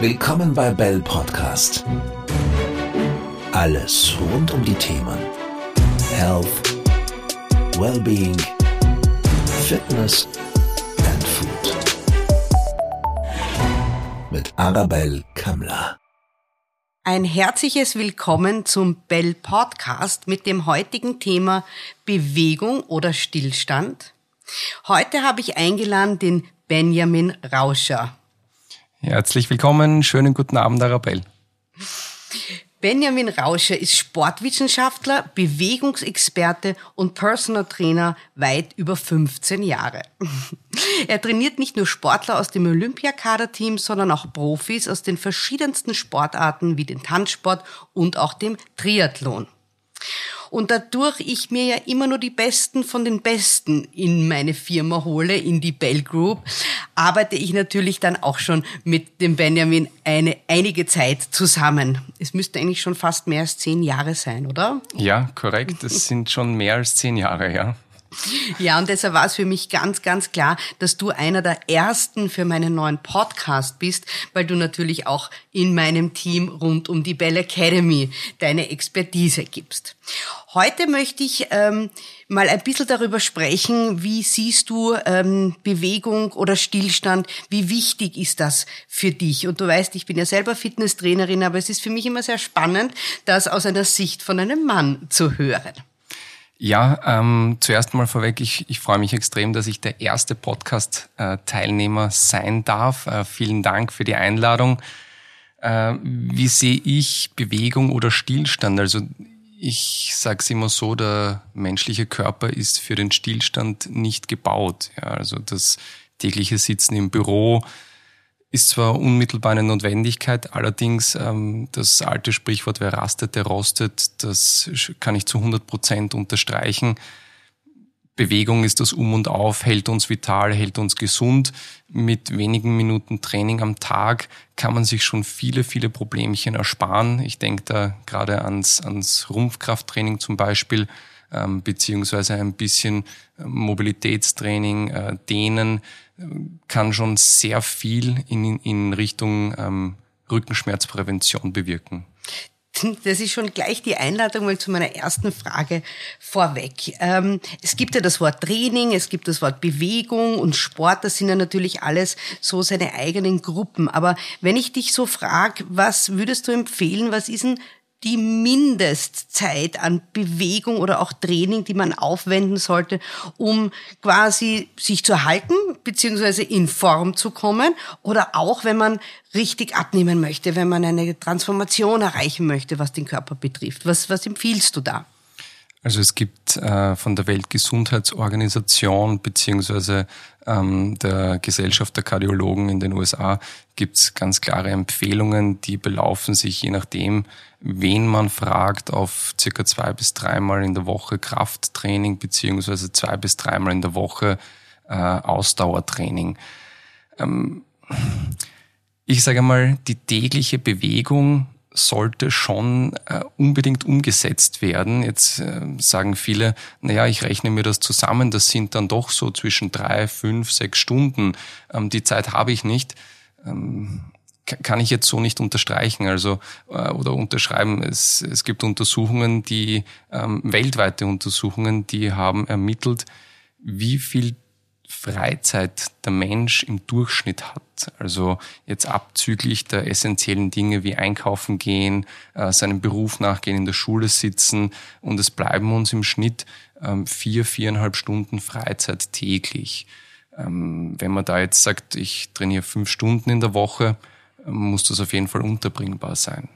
Willkommen bei Bell Podcast. Alles rund um die Themen Health, Wellbeing, Fitness and Food. Mit Arabelle Kammler. Ein herzliches Willkommen zum Bell Podcast mit dem heutigen Thema Bewegung oder Stillstand. Heute habe ich eingeladen den Benjamin Rauscher. Herzlich willkommen, schönen guten Abend, Arabelle. Benjamin Rauscher ist Sportwissenschaftler, Bewegungsexperte und Personal Trainer weit über 15 Jahre. Er trainiert nicht nur Sportler aus dem Olympiakaderteam, sondern auch Profis aus den verschiedensten Sportarten wie den Tanzsport und auch dem Triathlon. Und dadurch ich mir ja immer nur die Besten von den Besten in meine Firma hole, in die Bell Group, arbeite ich natürlich dann auch schon mit dem Benjamin eine, einige Zeit zusammen. Es müsste eigentlich schon fast mehr als zehn Jahre sein, oder? Ja, korrekt. Es sind schon mehr als zehn Jahre, ja. Ja, und deshalb war es für mich ganz, ganz klar, dass du einer der ersten für meinen neuen Podcast bist, weil du natürlich auch in meinem Team rund um die Bell Academy deine Expertise gibst. Heute möchte ich ähm, mal ein bisschen darüber sprechen, wie siehst du ähm, Bewegung oder Stillstand, wie wichtig ist das für dich? Und du weißt, ich bin ja selber Fitnesstrainerin, aber es ist für mich immer sehr spannend, das aus einer Sicht von einem Mann zu hören. Ja, ähm, zuerst mal vorweg, ich, ich freue mich extrem, dass ich der erste Podcast-Teilnehmer sein darf. Äh, vielen Dank für die Einladung. Äh, wie sehe ich Bewegung oder Stillstand? Also ich sage es immer so, der menschliche Körper ist für den Stillstand nicht gebaut. Ja, also das tägliche Sitzen im Büro, ist zwar unmittelbar eine Notwendigkeit, allerdings ähm, das alte Sprichwort, wer rastet, der rostet, das kann ich zu 100 Prozent unterstreichen. Bewegung ist das Um und Auf, hält uns vital, hält uns gesund. Mit wenigen Minuten Training am Tag kann man sich schon viele, viele Problemchen ersparen. Ich denke da gerade ans, ans Rumpfkrafttraining zum Beispiel, ähm, beziehungsweise ein bisschen äh, Mobilitätstraining, äh, Dehnen, kann schon sehr viel in, in Richtung ähm, Rückenschmerzprävention bewirken. Das ist schon gleich die Einladung mal zu meiner ersten Frage vorweg. Ähm, es gibt ja das Wort Training, es gibt das Wort Bewegung und Sport, das sind ja natürlich alles so seine eigenen Gruppen. Aber wenn ich dich so frage, was würdest du empfehlen, was ist denn die Mindestzeit an Bewegung oder auch Training, die man aufwenden sollte, um quasi sich zu erhalten beziehungsweise in Form zu kommen oder auch wenn man richtig abnehmen möchte, wenn man eine Transformation erreichen möchte, was den Körper betrifft. Was, was empfiehlst du da? Also es gibt äh, von der Weltgesundheitsorganisation beziehungsweise ähm, der Gesellschaft der Kardiologen in den USA gibt es ganz klare Empfehlungen, die belaufen sich je nachdem, wen man fragt, auf circa zwei bis dreimal in der Woche Krafttraining beziehungsweise zwei bis dreimal in der Woche äh, Ausdauertraining. Ähm, ich sage mal, die tägliche Bewegung sollte schon äh, unbedingt umgesetzt werden. Jetzt äh, sagen viele, naja, ich rechne mir das zusammen, das sind dann doch so zwischen drei, fünf, sechs Stunden. Ähm, die Zeit habe ich nicht. Ähm, kann ich jetzt so nicht unterstreichen, also äh, oder unterschreiben. Es, es gibt Untersuchungen, die ähm, weltweite Untersuchungen, die haben ermittelt, wie viel Freizeit der Mensch im Durchschnitt hat. Also jetzt abzüglich der essentiellen Dinge wie einkaufen gehen, äh, seinem Beruf nachgehen, in der Schule sitzen und es bleiben uns im Schnitt ähm, vier, viereinhalb Stunden Freizeit täglich. Ähm, wenn man da jetzt sagt, ich trainiere fünf Stunden in der Woche, ähm, muss das auf jeden Fall unterbringbar sein.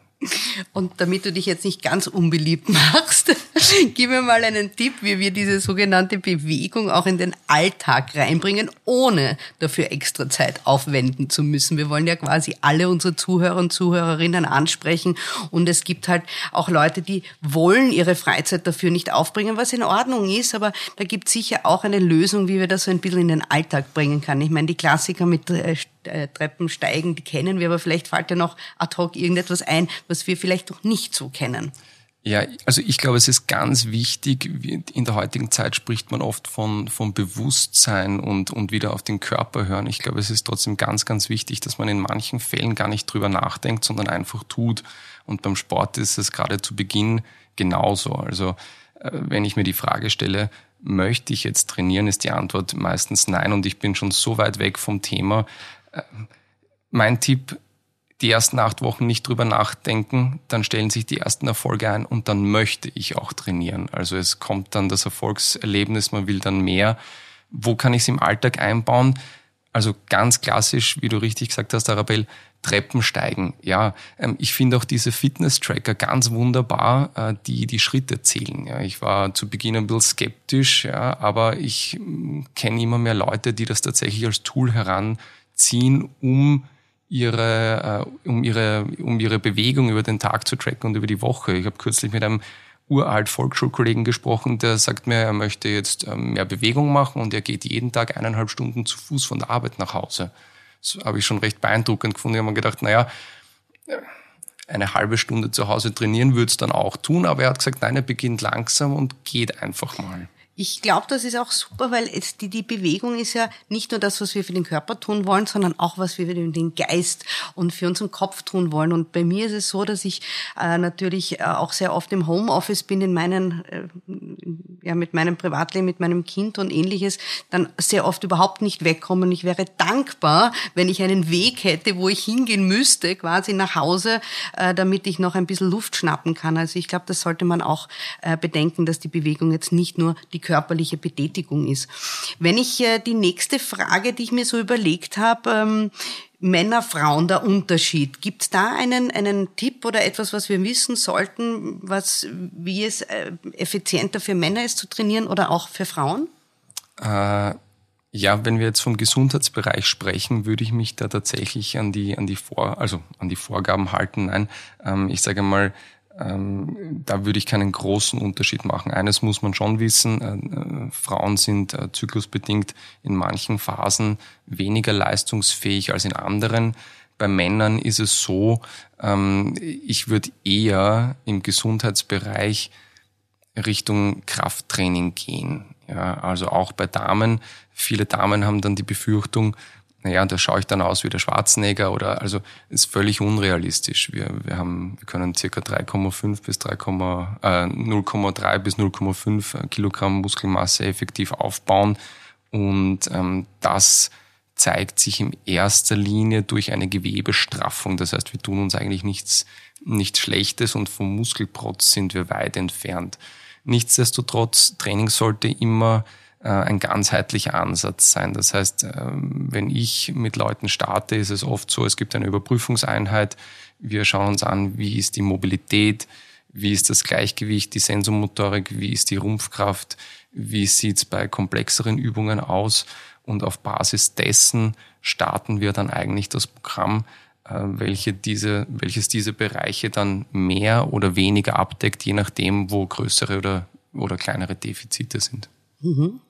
Und damit du dich jetzt nicht ganz unbeliebt machst, gib mir mal einen Tipp, wie wir diese sogenannte Bewegung auch in den Alltag reinbringen, ohne dafür extra Zeit aufwenden zu müssen. Wir wollen ja quasi alle unsere Zuhörer und Zuhörerinnen ansprechen. Und es gibt halt auch Leute, die wollen ihre Freizeit dafür nicht aufbringen, was in Ordnung ist. Aber da gibt sicher auch eine Lösung, wie wir das so ein bisschen in den Alltag bringen können. Ich meine, die Klassiker mit äh, Treppen steigen, die kennen wir, aber vielleicht fällt ja noch ad hoc irgendetwas ein, was wir vielleicht noch nicht so kennen. Ja, also ich glaube, es ist ganz wichtig, in der heutigen Zeit spricht man oft von, von Bewusstsein und, und wieder auf den Körper hören. Ich glaube, es ist trotzdem ganz, ganz wichtig, dass man in manchen Fällen gar nicht drüber nachdenkt, sondern einfach tut. Und beim Sport ist es gerade zu Beginn genauso. Also äh, wenn ich mir die Frage stelle, möchte ich jetzt trainieren, ist die Antwort meistens nein und ich bin schon so weit weg vom Thema. Mein Tipp, die ersten acht Wochen nicht drüber nachdenken, dann stellen sich die ersten Erfolge ein und dann möchte ich auch trainieren. Also es kommt dann das Erfolgserlebnis, man will dann mehr. Wo kann ich es im Alltag einbauen? Also ganz klassisch, wie du richtig gesagt hast, Arabelle, Treppen steigen. Ja, ähm, ich finde auch diese Fitness-Tracker ganz wunderbar, äh, die die Schritte zählen. Ich war zu Beginn ein bisschen skeptisch, aber ich mm, kenne immer mehr Leute, die das tatsächlich als Tool heranziehen, um ihre, äh, um ihre, um ihre Bewegung über den Tag zu tracken und über die Woche. Ich habe kürzlich mit einem uralt Volksschulkollegen gesprochen, der sagt mir, er möchte jetzt ähm, mehr Bewegung machen und er geht jeden Tag eineinhalb Stunden zu Fuß von der Arbeit nach Hause. Das habe ich schon recht beeindruckend gefunden. Ich habe mir gedacht, naja, eine halbe Stunde zu Hause trainieren würde es dann auch tun, aber er hat gesagt, nein, er beginnt langsam und geht einfach mal. Ich glaube, das ist auch super, weil es, die, die Bewegung ist ja nicht nur das, was wir für den Körper tun wollen, sondern auch, was wir für den Geist und für unseren Kopf tun wollen. Und bei mir ist es so, dass ich äh, natürlich äh, auch sehr oft im Homeoffice bin, in meinen, äh, ja, mit meinem Privatleben, mit meinem Kind und ähnliches, dann sehr oft überhaupt nicht wegkomme. Und ich wäre dankbar, wenn ich einen Weg hätte, wo ich hingehen müsste, quasi nach Hause, äh, damit ich noch ein bisschen Luft schnappen kann. Also ich glaube, das sollte man auch äh, bedenken, dass die Bewegung jetzt nicht nur die körperliche Betätigung ist. Wenn ich äh, die nächste Frage, die ich mir so überlegt habe, ähm, Männer, Frauen, der Unterschied. Gibt es da einen, einen Tipp oder etwas, was wir wissen sollten, was, wie es äh, effizienter für Männer ist zu trainieren oder auch für Frauen? Äh, ja, wenn wir jetzt vom Gesundheitsbereich sprechen, würde ich mich da tatsächlich an die, an die Vor, also an die Vorgaben halten. Nein, ähm, ich sage mal, ähm, da würde ich keinen großen Unterschied machen. Eines muss man schon wissen, äh, äh, Frauen sind äh, zyklusbedingt in manchen Phasen weniger leistungsfähig als in anderen. Bei Männern ist es so, ähm, ich würde eher im Gesundheitsbereich Richtung Krafttraining gehen. Ja, also auch bei Damen. Viele Damen haben dann die Befürchtung, naja, da schaue ich dann aus wie der Schwarzenegger oder also ist völlig unrealistisch. Wir, wir haben, wir können circa 3,5 bis 3, äh, 0,3 bis 0,5 Kilogramm Muskelmasse effektiv aufbauen und ähm, das zeigt sich in erster Linie durch eine Gewebestraffung. Das heißt, wir tun uns eigentlich nichts, nichts Schlechtes und vom Muskelprotz sind wir weit entfernt. Nichtsdestotrotz, Training sollte immer ein ganzheitlicher Ansatz sein. Das heißt, ähm, wenn ich mit Leuten starte, ist es oft so, es gibt eine Überprüfungseinheit. Wir schauen uns an, wie ist die Mobilität, wie ist das Gleichgewicht, die Sensomotorik, wie ist die Rumpfkraft, wie sieht's bei komplexeren Übungen aus. Und auf Basis dessen starten wir dann eigentlich das Programm, äh, welche diese, welches diese Bereiche dann mehr oder weniger abdeckt, je nachdem, wo größere oder, oder kleinere Defizite sind. Mhm.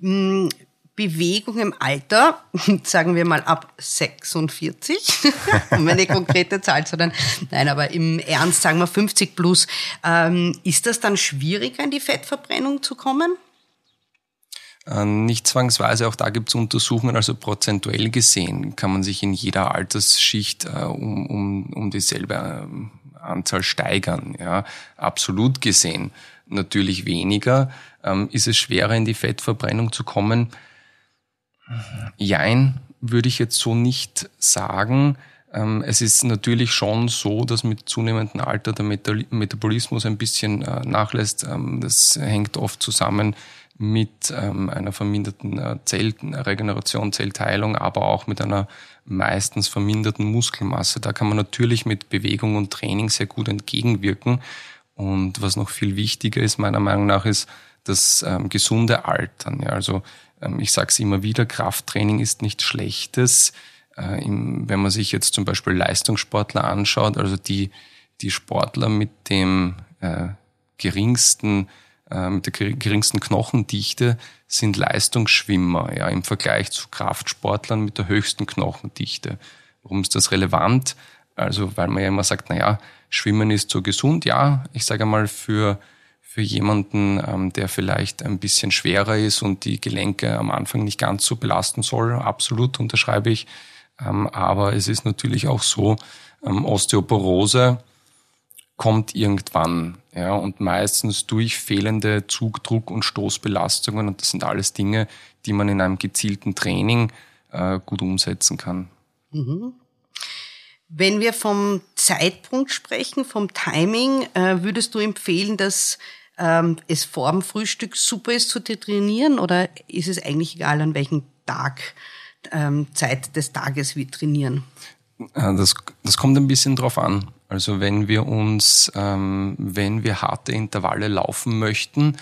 Mm, Bewegung im Alter, sagen wir mal ab 46, um eine konkrete Zahl zu nennen. Nein, aber im Ernst sagen wir 50 plus. Ähm, ist das dann schwieriger, in die Fettverbrennung zu kommen? Äh, nicht zwangsweise, auch da gibt es Untersuchungen, also prozentuell gesehen kann man sich in jeder Altersschicht äh, um, um, um dieselbe äh, Anzahl steigern. Ja. Absolut gesehen natürlich weniger. Ähm, ist es schwerer, in die Fettverbrennung zu kommen? Jein, würde ich jetzt so nicht sagen. Ähm, es ist natürlich schon so, dass mit zunehmendem Alter der Metabolismus ein bisschen äh, nachlässt. Ähm, das hängt oft zusammen mit ähm, einer verminderten äh, Zellregeneration, Zellteilung, aber auch mit einer meistens verminderten Muskelmasse. Da kann man natürlich mit Bewegung und Training sehr gut entgegenwirken. Und was noch viel wichtiger ist, meiner Meinung nach, ist das ähm, gesunde Altern. Ja, also ähm, ich sage es immer wieder, Krafttraining ist nichts Schlechtes. Äh, im, wenn man sich jetzt zum Beispiel Leistungssportler anschaut, also die, die Sportler mit dem äh, geringsten mit der geringsten Knochendichte sind Leistungsschwimmer, ja, im Vergleich zu Kraftsportlern mit der höchsten Knochendichte. Warum ist das relevant? Also, weil man ja immer sagt, na ja, Schwimmen ist so gesund. Ja, ich sage mal, für, für jemanden, ähm, der vielleicht ein bisschen schwerer ist und die Gelenke am Anfang nicht ganz so belasten soll, absolut unterschreibe ich. Ähm, aber es ist natürlich auch so, ähm, Osteoporose kommt irgendwann. Ja, und meistens durch fehlende Zugdruck- und Stoßbelastungen. Und das sind alles Dinge, die man in einem gezielten Training äh, gut umsetzen kann. Mhm. Wenn wir vom Zeitpunkt sprechen, vom Timing, äh, würdest du empfehlen, dass ähm, es vor dem Frühstück super ist zu trainieren oder ist es eigentlich egal, an welchem Tag, ähm, Zeit des Tages wir trainieren? Äh, das, das kommt ein bisschen drauf an. Also wenn wir uns, ähm, wenn wir harte Intervalle laufen möchten,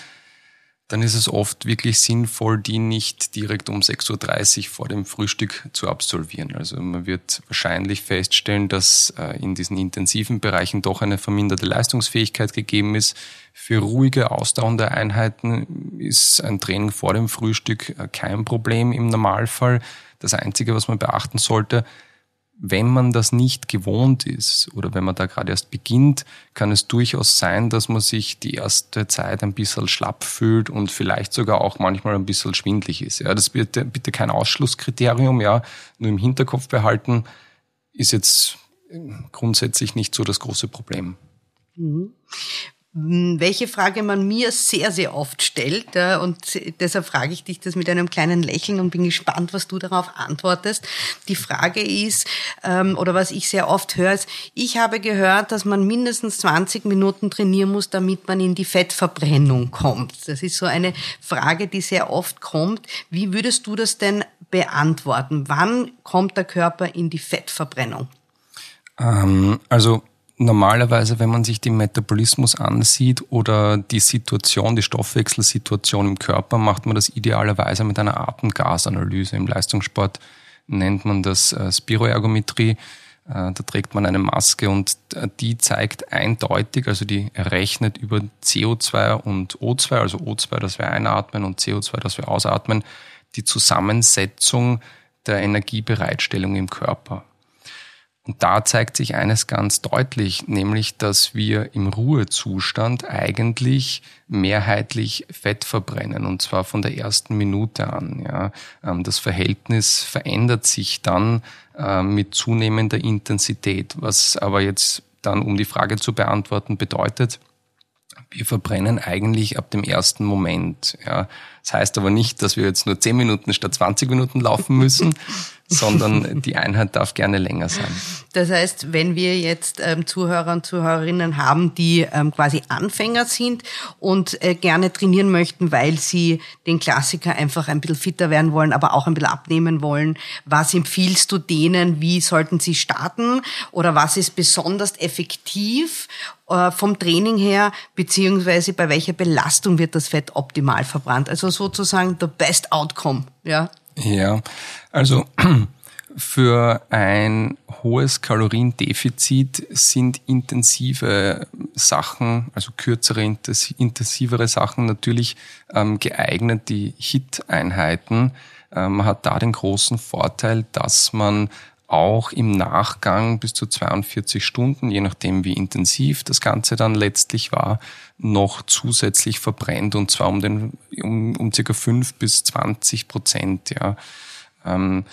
dann ist es oft wirklich sinnvoll, die nicht direkt um 6.30 Uhr vor dem Frühstück zu absolvieren. Also man wird wahrscheinlich feststellen, dass äh, in diesen intensiven Bereichen doch eine verminderte Leistungsfähigkeit gegeben ist. Für ruhige, ausdauernde Einheiten ist ein Training vor dem Frühstück äh, kein Problem im Normalfall. Das Einzige, was man beachten sollte, wenn man das nicht gewohnt ist oder wenn man da gerade erst beginnt, kann es durchaus sein, dass man sich die erste Zeit ein bisschen schlapp fühlt und vielleicht sogar auch manchmal ein bisschen schwindlig ist. Ja, das wird bitte kein Ausschlusskriterium, ja, nur im Hinterkopf behalten, ist jetzt grundsätzlich nicht so das große Problem. Mhm. Hm, welche Frage man mir sehr, sehr oft stellt. Und deshalb frage ich dich das mit einem kleinen Lächeln und bin gespannt, was du darauf antwortest. Die Frage ist, ähm, oder was ich sehr oft höre, ist, ich habe gehört, dass man mindestens 20 Minuten trainieren muss, damit man in die Fettverbrennung kommt. Das ist so eine Frage, die sehr oft kommt. Wie würdest du das denn beantworten? Wann kommt der Körper in die Fettverbrennung? Ähm, also normalerweise, wenn man sich den Metabolismus ansieht oder die Situation, die Stoffwechselsituation im Körper, macht man das idealerweise mit einer Atemgasanalyse. Im Leistungssport nennt man das äh, Spiroergometrie. Äh, da trägt man eine Maske und äh, die zeigt eindeutig, also die errechnet über CO2 und O2, also O2, das wir einatmen und CO2, das wir ausatmen, die Zusammensetzung der Energiebereitstellung im Körper. Und da zeigt sich eines ganz deutlich, nämlich, dass wir im Ruhezustand eigentlich mehrheitlich Fett verbrennen, und zwar von der ersten Minute an. Ja. Ähm, das Verhältnis verändert sich dann äh, mit zunehmender Intensität, was aber jetzt dann, um die Frage zu beantworten, bedeutet, wir verbrennen eigentlich ab dem ersten Moment. Ja. Das heißt aber nicht, dass wir jetzt nur 10 Minuten statt 20 Minuten laufen müssen, sondern die Einheit darf gerne länger sein. Das heißt, wenn wir jetzt ähm, Zuhörer und Zuhörerinnen haben, die ähm, quasi Anfänger sind und äh, gerne trainieren möchten, weil sie den Klassiker einfach ein bisschen fitter werden wollen, aber auch ein bisschen abnehmen wollen, was empfiehlst du denen? Wie sollten sie starten? Oder was ist besonders effektiv äh, vom Training her, beziehungsweise bei welcher Belastung wird das Fett optimal verbrannt? Also sozusagen the best outcome, ja. Ja, also für ein hohes Kaloriendefizit sind intensive Sachen, also kürzere, intensivere Sachen natürlich ähm, geeignet. Die HIT-Einheiten ähm, hat da den großen Vorteil, dass man auch im Nachgang bis zu 42 Stunden, je nachdem wie intensiv das Ganze dann letztlich war, noch zusätzlich verbrennt und zwar um den um, um circa 5 bis 20 Prozent. Ja. Ähm,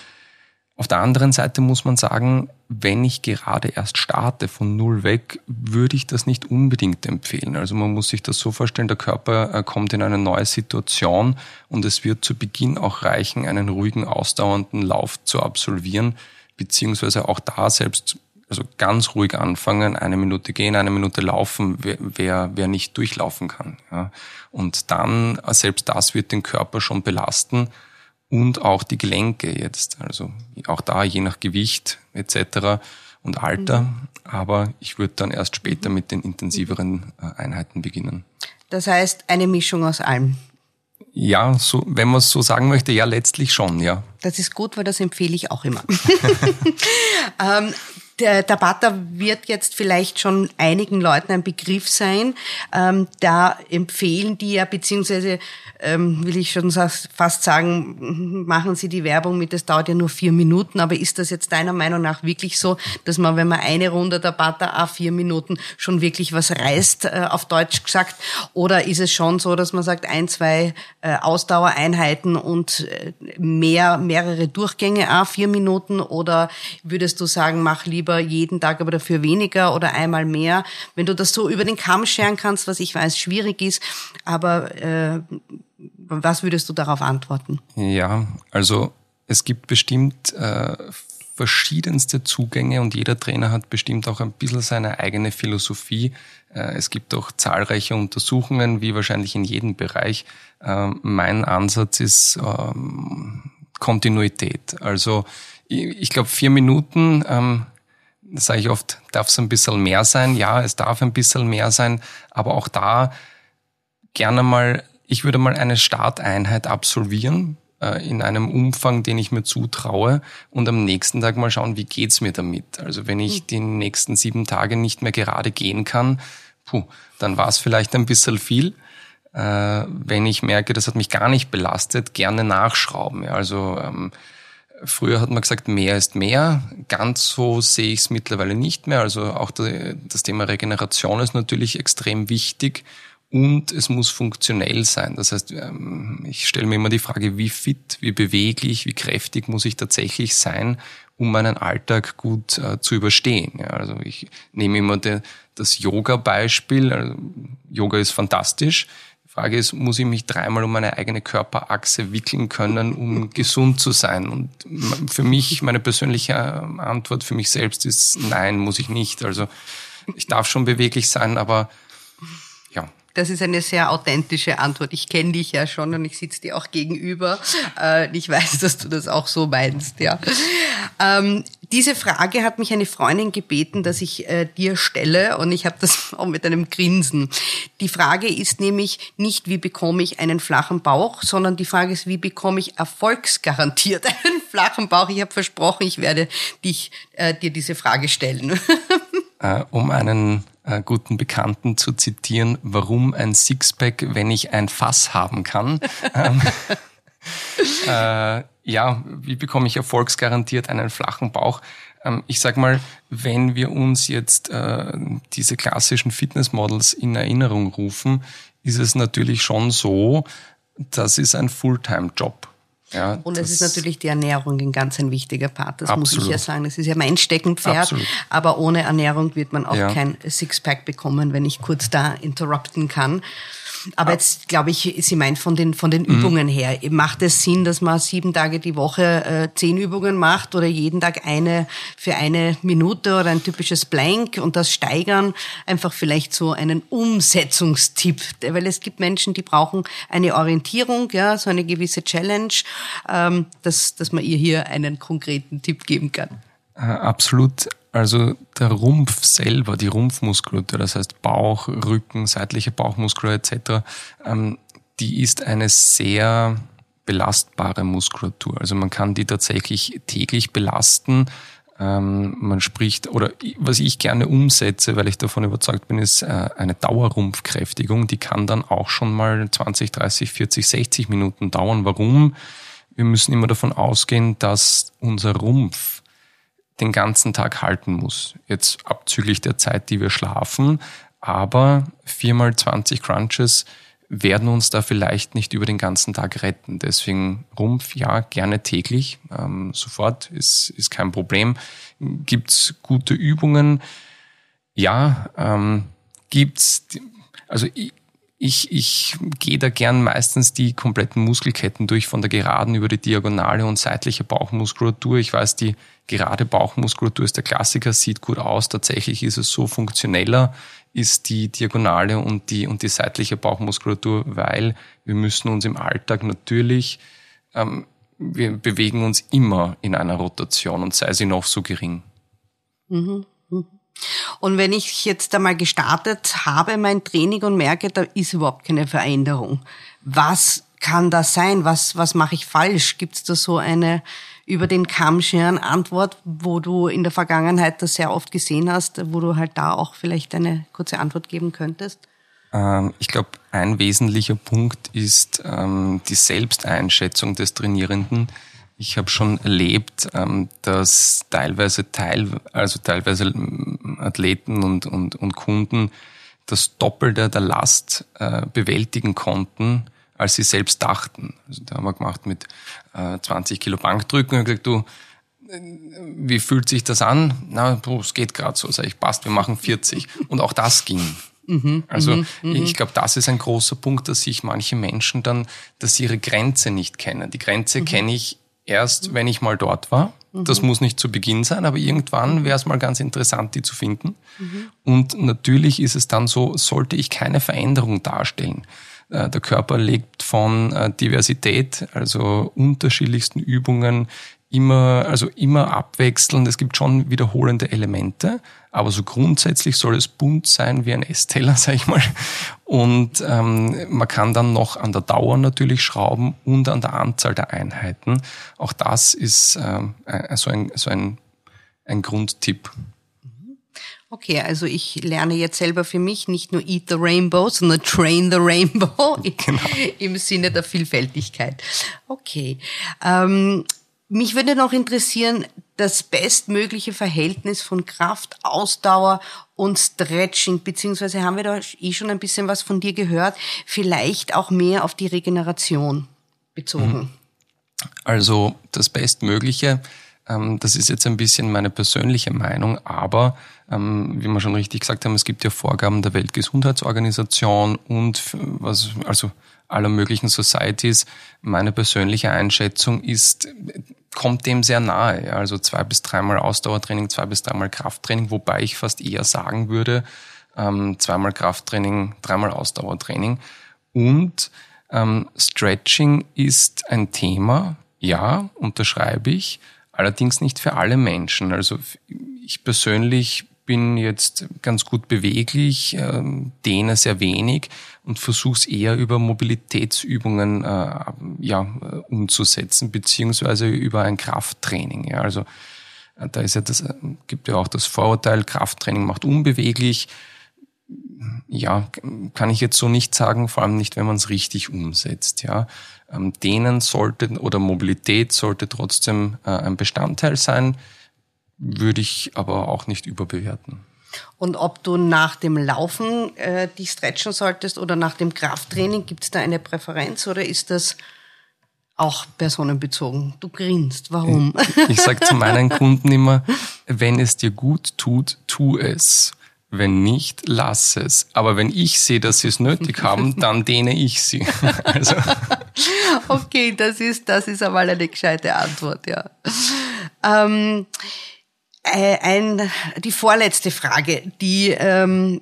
auf der anderen Seite muss man sagen, wenn ich gerade erst starte von null weg, würde ich das nicht unbedingt empfehlen. Also man muss sich das so vorstellen, der Körper äh, kommt in eine neue Situation und es wird zu Beginn auch reichen, einen ruhigen, ausdauernden Lauf zu absolvieren, beziehungsweise auch da selbst also ganz ruhig anfangen, eine Minute gehen, eine Minute laufen, wer, wer, wer nicht durchlaufen kann. Ja. Und dann, selbst das wird den Körper schon belasten und auch die Gelenke jetzt. Also auch da je nach Gewicht etc. und Alter. Mhm. Aber ich würde dann erst später mit den intensiveren äh, Einheiten beginnen. Das heißt, eine Mischung aus allem. Ja, so, wenn man es so sagen möchte, ja, letztlich schon, ja. Das ist gut, weil das empfehle ich auch immer. ähm, Der Tabata wird jetzt vielleicht schon einigen Leuten ein Begriff sein. Ähm, da empfehlen die ja, beziehungsweise ähm, will ich schon fast sagen, machen Sie die Werbung mit, das dauert ja nur vier Minuten, aber ist das jetzt deiner Meinung nach wirklich so, dass man, wenn man eine Runde Tabata a vier Minuten schon wirklich was reißt, äh, auf Deutsch gesagt, oder ist es schon so, dass man sagt, ein, zwei äh, Ausdauereinheiten und äh, mehr, mehrere Durchgänge a vier Minuten, oder würdest du sagen, mach lieber lieber jeden Tag, aber dafür weniger oder einmal mehr. Wenn du das so über den Kamm scheren kannst, was ich weiß schwierig ist, aber äh, was würdest du darauf antworten? Ja, also es gibt bestimmt äh, verschiedenste Zugänge und jeder Trainer hat bestimmt auch ein bisschen seine eigene Philosophie. Äh, es gibt auch zahlreiche Untersuchungen, wie wahrscheinlich in jedem Bereich. Äh, mein Ansatz ist ähm, Kontinuität. Also ich glaube, vier Minuten ähm, sage ich oft, darf es ein bisschen mehr sein. Ja, es darf ein bisschen mehr sein, aber auch da gerne mal, ich würde mal eine Starteinheit absolvieren äh, in einem Umfang, den ich mir zutraue und am nächsten Tag mal schauen, wie geht's mir damit. Also wenn ich hm. die nächsten sieben Tage nicht mehr gerade gehen kann, puh, dann war es vielleicht ein bisschen viel. Äh, wenn ich merke, das hat mich gar nicht belastet, gerne nachschrauben. Ja, also ähm, Früher hat man gesagt, mehr ist mehr. Ganz so sehe ich es mittlerweile nicht mehr. Also auch das Thema Regeneration ist natürlich extrem wichtig und es muss funktionell sein. Das heißt, ähm, ich stelle mir immer die Frage, wie fit, wie beweglich, wie kräftig muss ich tatsächlich sein, um meinen Alltag gut äh, zu überstehen. also ich nehme immer das Yoga-Beispiel. Also Yoga ist fantastisch. Frage ist, muss ich mich dreimal um meine eigene Körperachse wickeln können, um gesund zu sein? Und für mich, meine persönliche Antwort für mich selbst ist, nein, muss ich nicht. Also ich darf schon beweglich sein, aber ja. Das ist eine sehr authentische Antwort. Ich kenne dich ja schon und ich sitze dir auch gegenüber. Äh, ich weiß, dass du das auch so meinst, ja. Ähm, diese Frage hat mich eine Freundin gebeten, dass ich äh, dir stelle und ich habe das auch mit einem Grinsen. Die Frage ist nämlich nicht, wie bekomme ich einen flachen Bauch, sondern die Frage ist, wie bekomme ich erfolgsgarantiert einen flachen Bauch. Ich habe versprochen, ich werde dich, äh, dir diese Frage stellen. äh, um einen äh, guten Bekannten zu zitieren, warum ein Sixpack, wenn ich ein Fass haben kann. Ähm, äh, ja, wie bekomme ich erfolgsgarantiert einen flachen Bauch? Ähm, ich sag mal, wenn wir uns jetzt äh, diese klassischen Fitnessmodels in Erinnerung rufen, ist es natürlich schon so, das ist ein Fulltime-Job. Ja, und es ist natürlich die Ernährung ein ganz ein wichtiger Part, das absolut. muss ich ja sagen. Das ist ja mein Steckenpferd, absolut. aber ohne Ernährung wird man auch ja. kein Sixpack bekommen, wenn ich kurz da interrupten kann. Aber jetzt glaube ich, Sie meint von den, von den mhm. Übungen her. Macht es Sinn, dass man sieben Tage die Woche äh, zehn Übungen macht oder jeden Tag eine für eine Minute oder ein typisches Blank und das steigern? Einfach vielleicht so einen Umsetzungstipp. Weil es gibt Menschen, die brauchen eine Orientierung, ja, so eine gewisse Challenge, ähm, dass, dass man ihr hier einen konkreten Tipp geben kann. Äh, absolut. Also der Rumpf selber, die Rumpfmuskulatur, das heißt Bauch, Rücken, seitliche Bauchmuskulatur etc., ähm, die ist eine sehr belastbare Muskulatur. Also man kann die tatsächlich täglich belasten. Ähm, man spricht, oder was ich gerne umsetze, weil ich davon überzeugt bin, ist äh, eine Dauerrumpfkräftigung. Die kann dann auch schon mal 20, 30, 40, 60 Minuten dauern. Warum? Wir müssen immer davon ausgehen, dass unser Rumpf den ganzen Tag halten muss. Jetzt abzüglich der Zeit, die wir schlafen. Aber viermal 20 Crunches werden uns da vielleicht nicht über den ganzen Tag retten. Deswegen Rumpf, ja, gerne täglich, ähm, sofort, ist, ist kein Problem. Gibt's gute Übungen? Ja, ähm, gibt's, also ich, ich, ich gehe da gern meistens die kompletten Muskelketten durch, von der geraden über die diagonale und seitliche Bauchmuskulatur. Ich weiß, die gerade Bauchmuskulatur ist der Klassiker, sieht gut aus. Tatsächlich ist es so funktioneller, ist die diagonale und die, und die seitliche Bauchmuskulatur, weil wir müssen uns im Alltag natürlich, ähm, wir bewegen uns immer in einer Rotation und sei sie noch so gering. Mhm. Und wenn ich jetzt einmal gestartet habe, mein Training und merke, da ist überhaupt keine Veränderung. Was kann das sein? Was, was mache ich falsch? Gibt es da so eine über den Kamm scheren Antwort, wo du in der Vergangenheit das sehr oft gesehen hast, wo du halt da auch vielleicht eine kurze Antwort geben könntest? Ähm, ich glaube, ein wesentlicher Punkt ist ähm, die Selbsteinschätzung des Trainierenden. Ich habe schon erlebt, ähm, dass teilweise Teil, also teilweise Athleten und, und, und Kunden das Doppelte der Last äh, bewältigen konnten, als sie selbst dachten. Also da haben wir gemacht mit äh, 20 Kilo Bankdrücken und gesagt, du, wie fühlt sich das an? Na, es geht gerade so. Sag ich, passt, wir machen 40. Und auch das ging. Mhm, also mhm, mhm. ich glaube, das ist ein großer Punkt, dass sich manche Menschen dann, dass sie ihre Grenze nicht kennen. Die Grenze mhm. kenne ich erst, wenn ich mal dort war. Das muss nicht zu Beginn sein, aber irgendwann wäre es mal ganz interessant, die zu finden. Und natürlich ist es dann so, sollte ich keine Veränderung darstellen. Äh, der Körper lebt von äh, Diversität, also unterschiedlichsten Übungen, immer, also immer abwechselnd. Es gibt schon wiederholende Elemente, aber so grundsätzlich soll es bunt sein wie ein Essteller, sag ich mal. Und ähm, man kann dann noch an der Dauer natürlich schrauben und an der Anzahl der Einheiten. Auch das ist ähm, so ein, so ein, ein Grundtipp. Okay, also ich lerne jetzt selber für mich nicht nur Eat the Rainbow, sondern Train the Rainbow genau. im Sinne der Vielfältigkeit. Okay. Ähm, mich würde noch interessieren, das bestmögliche Verhältnis von Kraft, Ausdauer und Stretching, beziehungsweise haben wir da eh schon ein bisschen was von dir gehört, vielleicht auch mehr auf die Regeneration bezogen. Mhm. Also das Bestmögliche, ähm, das ist jetzt ein bisschen meine persönliche Meinung, aber ähm, wie wir schon richtig gesagt haben, es gibt ja Vorgaben der Weltgesundheitsorganisation und was, also aller möglichen Societies. Meine persönliche Einschätzung ist, kommt dem sehr nahe. Also zwei bis dreimal Ausdauertraining, zwei bis dreimal Krafttraining, wobei ich fast eher sagen würde, ähm, zweimal Krafttraining, dreimal Ausdauertraining. Und ähm, Stretching ist ein Thema, ja, unterschreibe ich, allerdings nicht für alle Menschen. Also ich persönlich bin jetzt ganz gut beweglich, äh, dehne sehr wenig und versuche es eher über Mobilitätsübungen äh, ja, äh, umzusetzen, beziehungsweise über ein Krafttraining. Ja. Also äh, da ist ja das, äh, gibt ja auch das Vorurteil, Krafttraining macht unbeweglich. Ja, kann ich jetzt so nicht sagen, vor allem nicht, wenn man es richtig umsetzt. Ja, ähm, Dehnen sollte oder Mobilität sollte trotzdem äh, ein Bestandteil sein würde ich aber auch nicht überbewerten. Und ob du nach dem Laufen äh, dich stretchen solltest oder nach dem Krafttraining, gibt es da eine Präferenz oder ist das auch personenbezogen? Du grinst, warum? Ich, ich sage zu meinen Kunden immer, wenn es dir gut tut, tu es. Wenn nicht, lass es. Aber wenn ich sehe, dass sie es nötig haben, dann dehne ich sie. also. Okay, das ist, das ist einmal eine gescheite Antwort, ja. Ähm, äh, ein, die vorletzte Frage, die, ähm,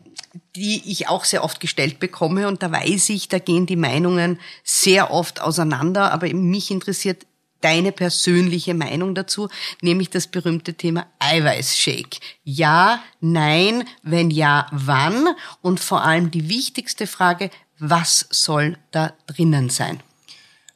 die ich auch sehr oft gestellt bekomme und da weiß ich, da gehen die Meinungen sehr oft auseinander, aber mich interessiert deine persönliche Meinung dazu, nämlich das berühmte Thema Eiweißshake. Ja, nein, wenn ja, wann? Und vor allem die wichtigste Frage, was soll da drinnen sein?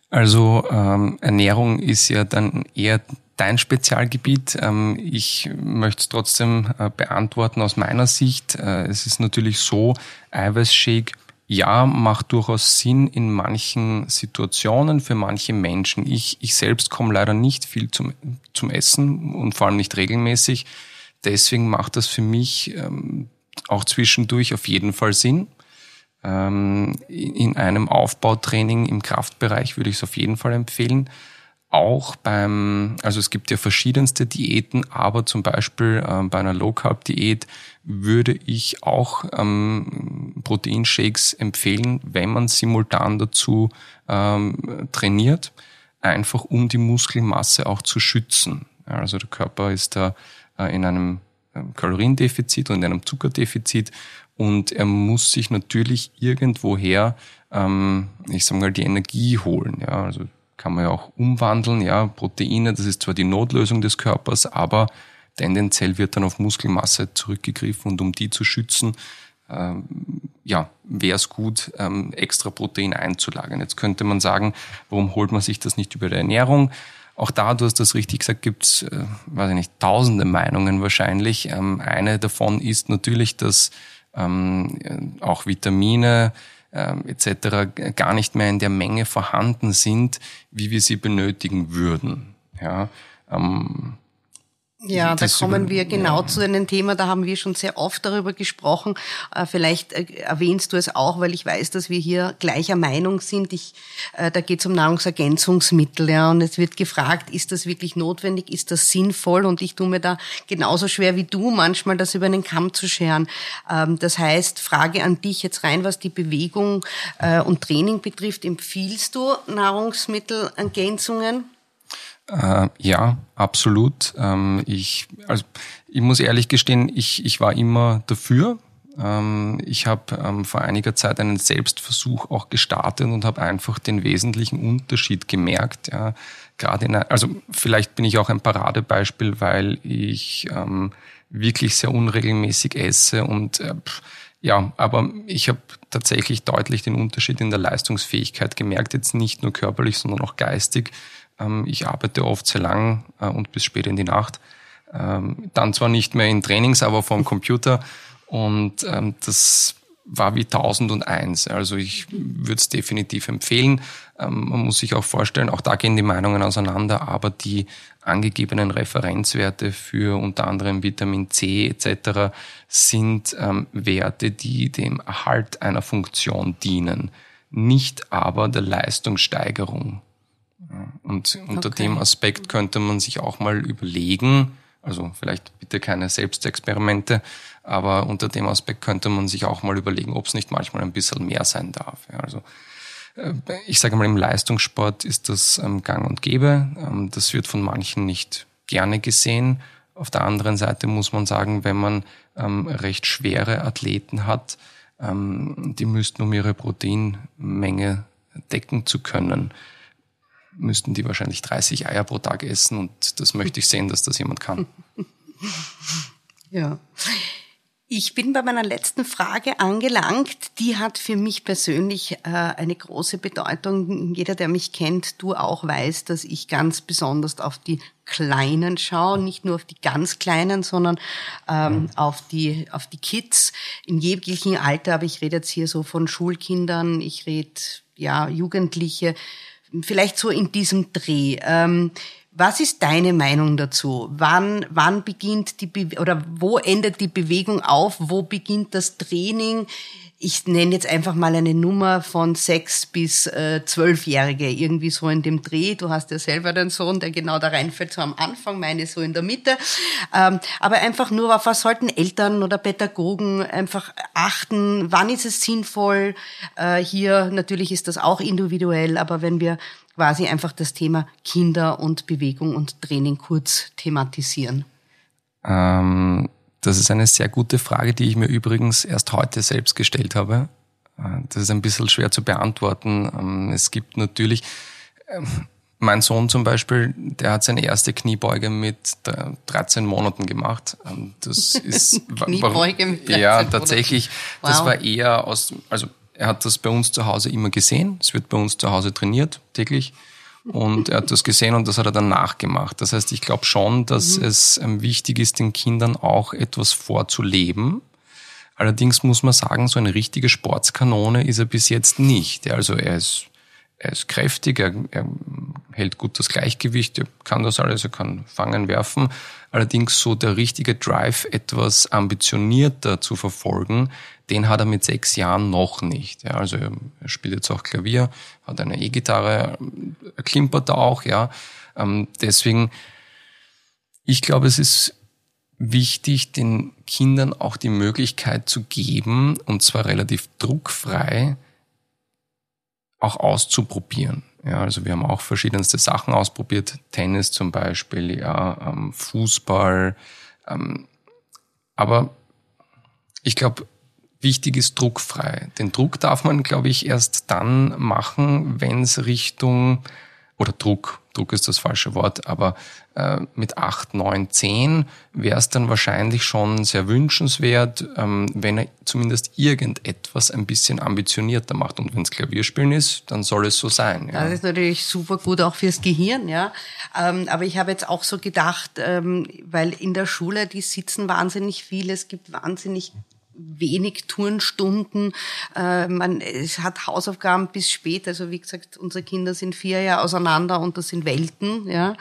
Also ähm, Ernährung ist ja dann eher dein Spezialgebiet. Ähm, ich möchte es trotzdem äh, beantworten aus meiner Sicht. Äh, es ist natürlich so, Eiweißshake ja, macht durchaus Sinn in manchen Situationen für manche Menschen. Ich, ich selbst komme leider nicht viel zum, zum Essen und vor allem nicht regelmäßig. Deswegen macht das für mich ähm, auch zwischendurch auf jeden Fall Sinn. Ähm, in einem Aufbautraining im Kraftbereich würde ich es auf jeden Fall empfehlen auch beim, also es gibt ja verschiedenste Diäten, aber zum Beispiel äh, bei einer Low Carb Diät würde ich auch ähm, Proteinshakes empfehlen, wenn man simultan dazu ähm, trainiert, einfach um die Muskelmasse auch zu schützen. Also der Körper ist da äh, in einem ähm, Kaloriendefizit und in einem Zuckerdefizit und er muss sich natürlich irgendwoher, ähm, ich sag mal, die Energie holen. Ja, also kann man ja auch umwandeln. Ja, Proteine, das ist zwar die Notlösung des Körpers, aber tendenziell wird dann auf Muskelmasse zurückgegriffen und um die zu schützen, ähm, ja, wäre es gut, ähm, extra Protein einzulagern. Jetzt könnte man sagen, warum holt man sich das nicht über die Ernährung? auch da, du hast das richtig gesagt, gibt's, äh, weiß ich nicht, tausende Meinungen wahrscheinlich. Ähm, eine davon ist natürlich, dass ähm, auch Vitamine ähm, etc. gar nicht mehr in der Menge vorhanden sind, wie wir sie benötigen würden. Ja, ähm, ja, da kommen wir genau ja. zu einem Thema, da haben wir schon sehr oft darüber gesprochen. Äh, vielleicht äh, erwähnst du es auch, weil ich weiß, dass wir hier gleicher Meinung sind. Ich, äh, da geht es um Nahrungsergänzungsmittel, ja, und es wird gefragt, ist das wirklich notwendig, ist das sinnvoll? Und ich tue mir da genauso schwer wie du manchmal, das über einen Kamm zu scheren. Ähm, das heißt, Frage an dich jetzt rein, was die Bewegung und Training betrifft, empfiehlst du Nahrungsmittelergänzungen? Äh, ja, absolut. Ähm, ich, also, ich muss ehrlich gestehen, ich, ich war immer dafür. Ähm, ich habe ähm, vor einiger Zeit einen Selbstversuch auch gestartet und habe einfach den wesentlichen Unterschied gemerkt. Ja. Gerade in, also vielleicht bin ich auch ein Paradebeispiel, weil ich ähm, wirklich sehr unregelmäßig esse und äh, ja, aber ich habe tatsächlich deutlich den Unterschied in der Leistungsfähigkeit gemerkt, jetzt nicht nur körperlich, sondern auch geistig. Ähm, ich arbeite oft sehr lang äh, und bis spät in die Nacht. Ähm, dann zwar nicht mehr in Trainings, aber vom Computer. Und ähm, das war wie 1001. Also ich würde es definitiv empfehlen. man muss sich auch vorstellen, auch da gehen die Meinungen auseinander, aber die angegebenen Referenzwerte für unter anderem Vitamin C etc. sind Werte, die dem Erhalt einer Funktion dienen, nicht aber der Leistungssteigerung. Und unter okay. dem Aspekt könnte man sich auch mal überlegen, also vielleicht bitte keine Selbstexperimente, aber unter dem Aspekt könnte man sich auch mal überlegen, ob es nicht manchmal ein bisschen mehr sein darf. Ja, also äh, ich sage mal, im Leistungssport ist das ähm, gang und gäbe. Ähm, das wird von manchen nicht gerne gesehen. Auf der anderen Seite muss man sagen, wenn man ähm, recht schwere Athleten hat, die müssten, um ihre Proteinmenge decken zu können, müssten die wahrscheinlich 30 Eier pro Tag essen und das möchte ich sehen, dass das jemand kann. Ja. Ich bin bei meiner letzten Frage angelangt. Die hat für mich persönlich äh, eine große Bedeutung. Jeder, der mich kennt, du auch weiß, dass ich ganz besonders auf die Kleinen schaue, nicht nur auf die ganz Kleinen, sondern ähm, mhm. auf die auf die Kids in jeglichem Alter. Aber ich rede jetzt hier so von Schulkindern, ich rede ja Jugendliche vielleicht so in diesem Dreh. Ähm, was ist deine Meinung dazu? Wann, wann beginnt die Be oder wo endet die Bewegung auf? Wo beginnt das Training? Ich nenne jetzt einfach mal eine Nummer von sechs bis äh, zwölfjährige, irgendwie so in dem Dreh. Du hast ja selber den Sohn, der genau da reinfällt, so am Anfang, meine so in der Mitte. Ähm, aber einfach nur, auf was sollten Eltern oder Pädagogen einfach achten? Wann ist es sinnvoll? Äh, hier natürlich ist das auch individuell, aber wenn wir quasi einfach das Thema Kinder und Bewegung und Training kurz thematisieren. Ähm das ist eine sehr gute Frage, die ich mir übrigens erst heute selbst gestellt habe. Äh, das ist ein bisschen schwer zu beantworten. Ähm, es gibt natürlich, ähm, mein Sohn zum Beispiel, der hat seine erste Kniebeuge mit 13 Monaten gemacht. Ähm, das ist, Kniebeuge mit 13 Ja, tatsächlich. Wow. Das war eher aus, also er hat das bei uns zu Hause immer gesehen. Es wird bei uns zu Hause trainiert, täglich. Und er hat das gesehen und das hat er dann nachgemacht. Das heißt, ich glaube schon, dass mhm. es ähm, wichtig ist, den Kindern auch etwas vorzuleben. Allerdings muss man sagen, so eine richtige Sportskanone ist er bis jetzt nicht. Also er ist, er ist kräftig, er, er hält gut das Gleichgewicht, er kann das alles, er kann fangen, werfen. Allerdings so der richtige Drive, etwas ambitionierter zu verfolgen, den hat er mit sechs Jahren noch nicht. Ja, also er spielt jetzt auch Klavier, hat eine E-Gitarre, klimpert auch, ja. Ähm, deswegen, ich glaube, es ist wichtig, den Kindern auch die Möglichkeit zu geben, und zwar relativ druckfrei, auch auszuprobieren. Ja, also wir haben auch verschiedenste Sachen ausprobiert, Tennis zum Beispiel, ja, ähm, Fußball. Ähm, aber ich glaube, wichtig ist druckfrei. Den Druck darf man, glaube ich, erst dann machen, wenn es Richtung oder Druck, Druck ist das falsche Wort, aber äh, mit acht, neun, zehn wäre es dann wahrscheinlich schon sehr wünschenswert, ähm, wenn er zumindest irgendetwas ein bisschen ambitionierter macht. Und wenn es Klavierspielen ist, dann soll es so sein. Ja. Das ist natürlich super gut auch fürs Gehirn, ja. Ähm, aber ich habe jetzt auch so gedacht, ähm, weil in der Schule, die sitzen wahnsinnig viel, es gibt wahnsinnig wenig Turnstunden. Äh, man, es hat Hausaufgaben bis spät. Also wie gesagt, unsere Kinder sind vier Jahre auseinander und das sind Welten, ja,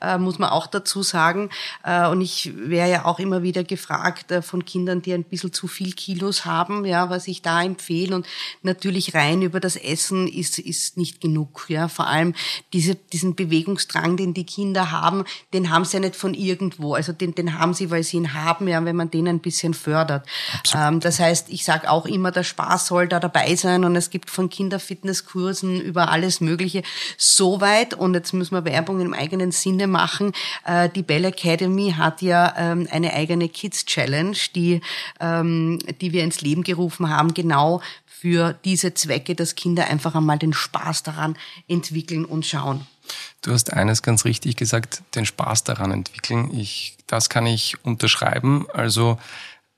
äh, muss man auch dazu sagen. Äh, und ich wäre ja auch immer wieder gefragt äh, von Kindern, die ein bisschen zu viel Kilos haben, ja, was ich da empfehle. Und natürlich rein über das Essen ist, ist nicht genug. Ja, vor allem diese, diesen Bewegungsdrang, den die Kinder haben, den haben sie ja nicht von irgendwo. Also den, den haben sie, weil sie ihn haben, ja, wenn man den ein bisschen fördert. Absolut. Ähm, das heißt, ich sage auch immer, der Spaß soll da dabei sein und es gibt von Kinderfitnesskursen über alles Mögliche so weit und jetzt müssen wir Werbung im eigenen Sinne machen. Äh, die Bell Academy hat ja ähm, eine eigene Kids Challenge, die, ähm, die wir ins Leben gerufen haben, genau für diese Zwecke, dass Kinder einfach einmal den Spaß daran entwickeln und schauen. Du hast eines ganz richtig gesagt, den Spaß daran entwickeln. Ich, das kann ich unterschreiben. Also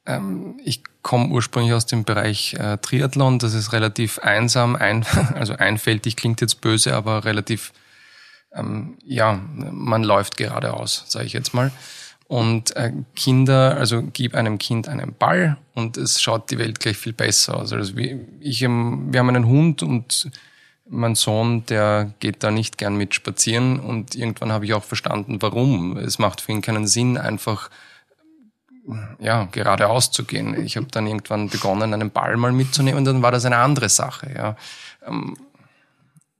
ähm, ich komme ursprünglich aus dem Bereich äh, Triathlon. Das ist relativ einsam, ein, also einfältig klingt jetzt böse, aber relativ, ähm, ja, man läuft geradeaus, sage ich jetzt mal. Und äh, Kinder, also gib einem Kind einen Ball und es schaut die Welt gleich viel besser aus. Also ich, ähm, wir haben einen Hund und mein Sohn, der geht da nicht gern mit spazieren und irgendwann habe ich auch verstanden, warum. Es macht für ihn keinen Sinn, einfach ja, geradeaus zu gehen. Ich habe dann irgendwann begonnen, einen Ball mal mitzunehmen und dann war das eine andere Sache. Ja. Ähm,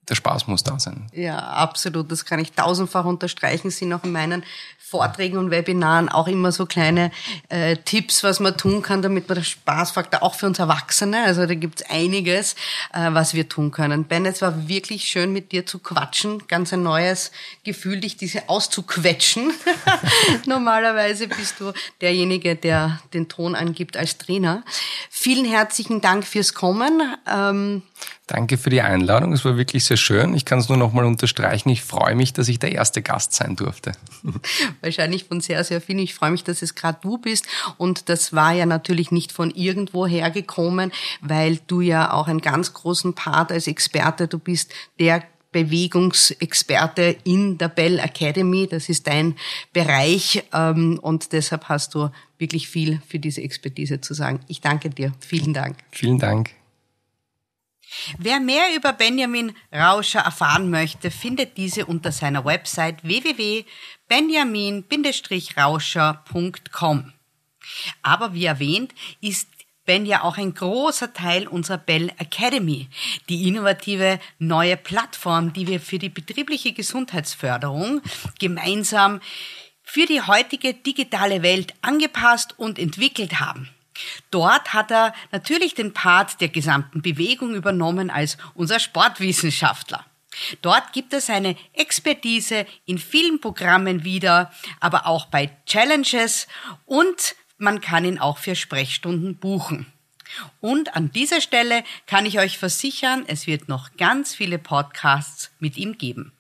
der Spaß muss da sein. Ja, absolut. Das kann ich tausendfach unterstreichen. sind auch in meinen Vorträgen und Webinaren auch immer so kleine äh, Tipps, was man tun kann, damit man den Spaßfaktor auch für uns Erwachsene, also da gibt's einiges, äh, was wir tun können. Ben, es war wirklich schön mit dir zu quatschen. Ganz ein neues Gefühl, dich diese auszuquetschen. Normalerweise bist du derjenige, der den Ton angibt als Trainer. Vielen herzlichen Dank fürs Kommen. Ähm, Danke für die Einladung. Es war wirklich sehr schön. Ich kann es nur noch mal unterstreichen. Ich freue mich, dass ich der erste Gast sein durfte. Wahrscheinlich von sehr, sehr vielen. Ich freue mich, dass es gerade du bist. Und das war ja natürlich nicht von irgendwo hergekommen, weil du ja auch einen ganz großen Part als Experte, du bist der Bewegungsexperte in der Bell Academy. Das ist dein Bereich ähm, und deshalb hast du wirklich viel für diese Expertise zu sagen. Ich danke dir. Vielen Dank. Vielen Dank. Wer mehr über Benjamin Rauscher erfahren möchte, findet diese unter seiner Website www.benjamin-rauscher.com. Aber wie erwähnt, ist Ben ja auch ein großer Teil unserer Bell Academy, die innovative neue Plattform, die wir für die betriebliche Gesundheitsförderung gemeinsam für die heutige digitale Welt angepasst und entwickelt haben. Dort hat er natürlich den Part der gesamten Bewegung übernommen als unser Sportwissenschaftler. Dort gibt er seine Expertise in vielen Programmen wieder, aber auch bei Challenges und man kann ihn auch für Sprechstunden buchen. Und an dieser Stelle kann ich euch versichern, es wird noch ganz viele Podcasts mit ihm geben.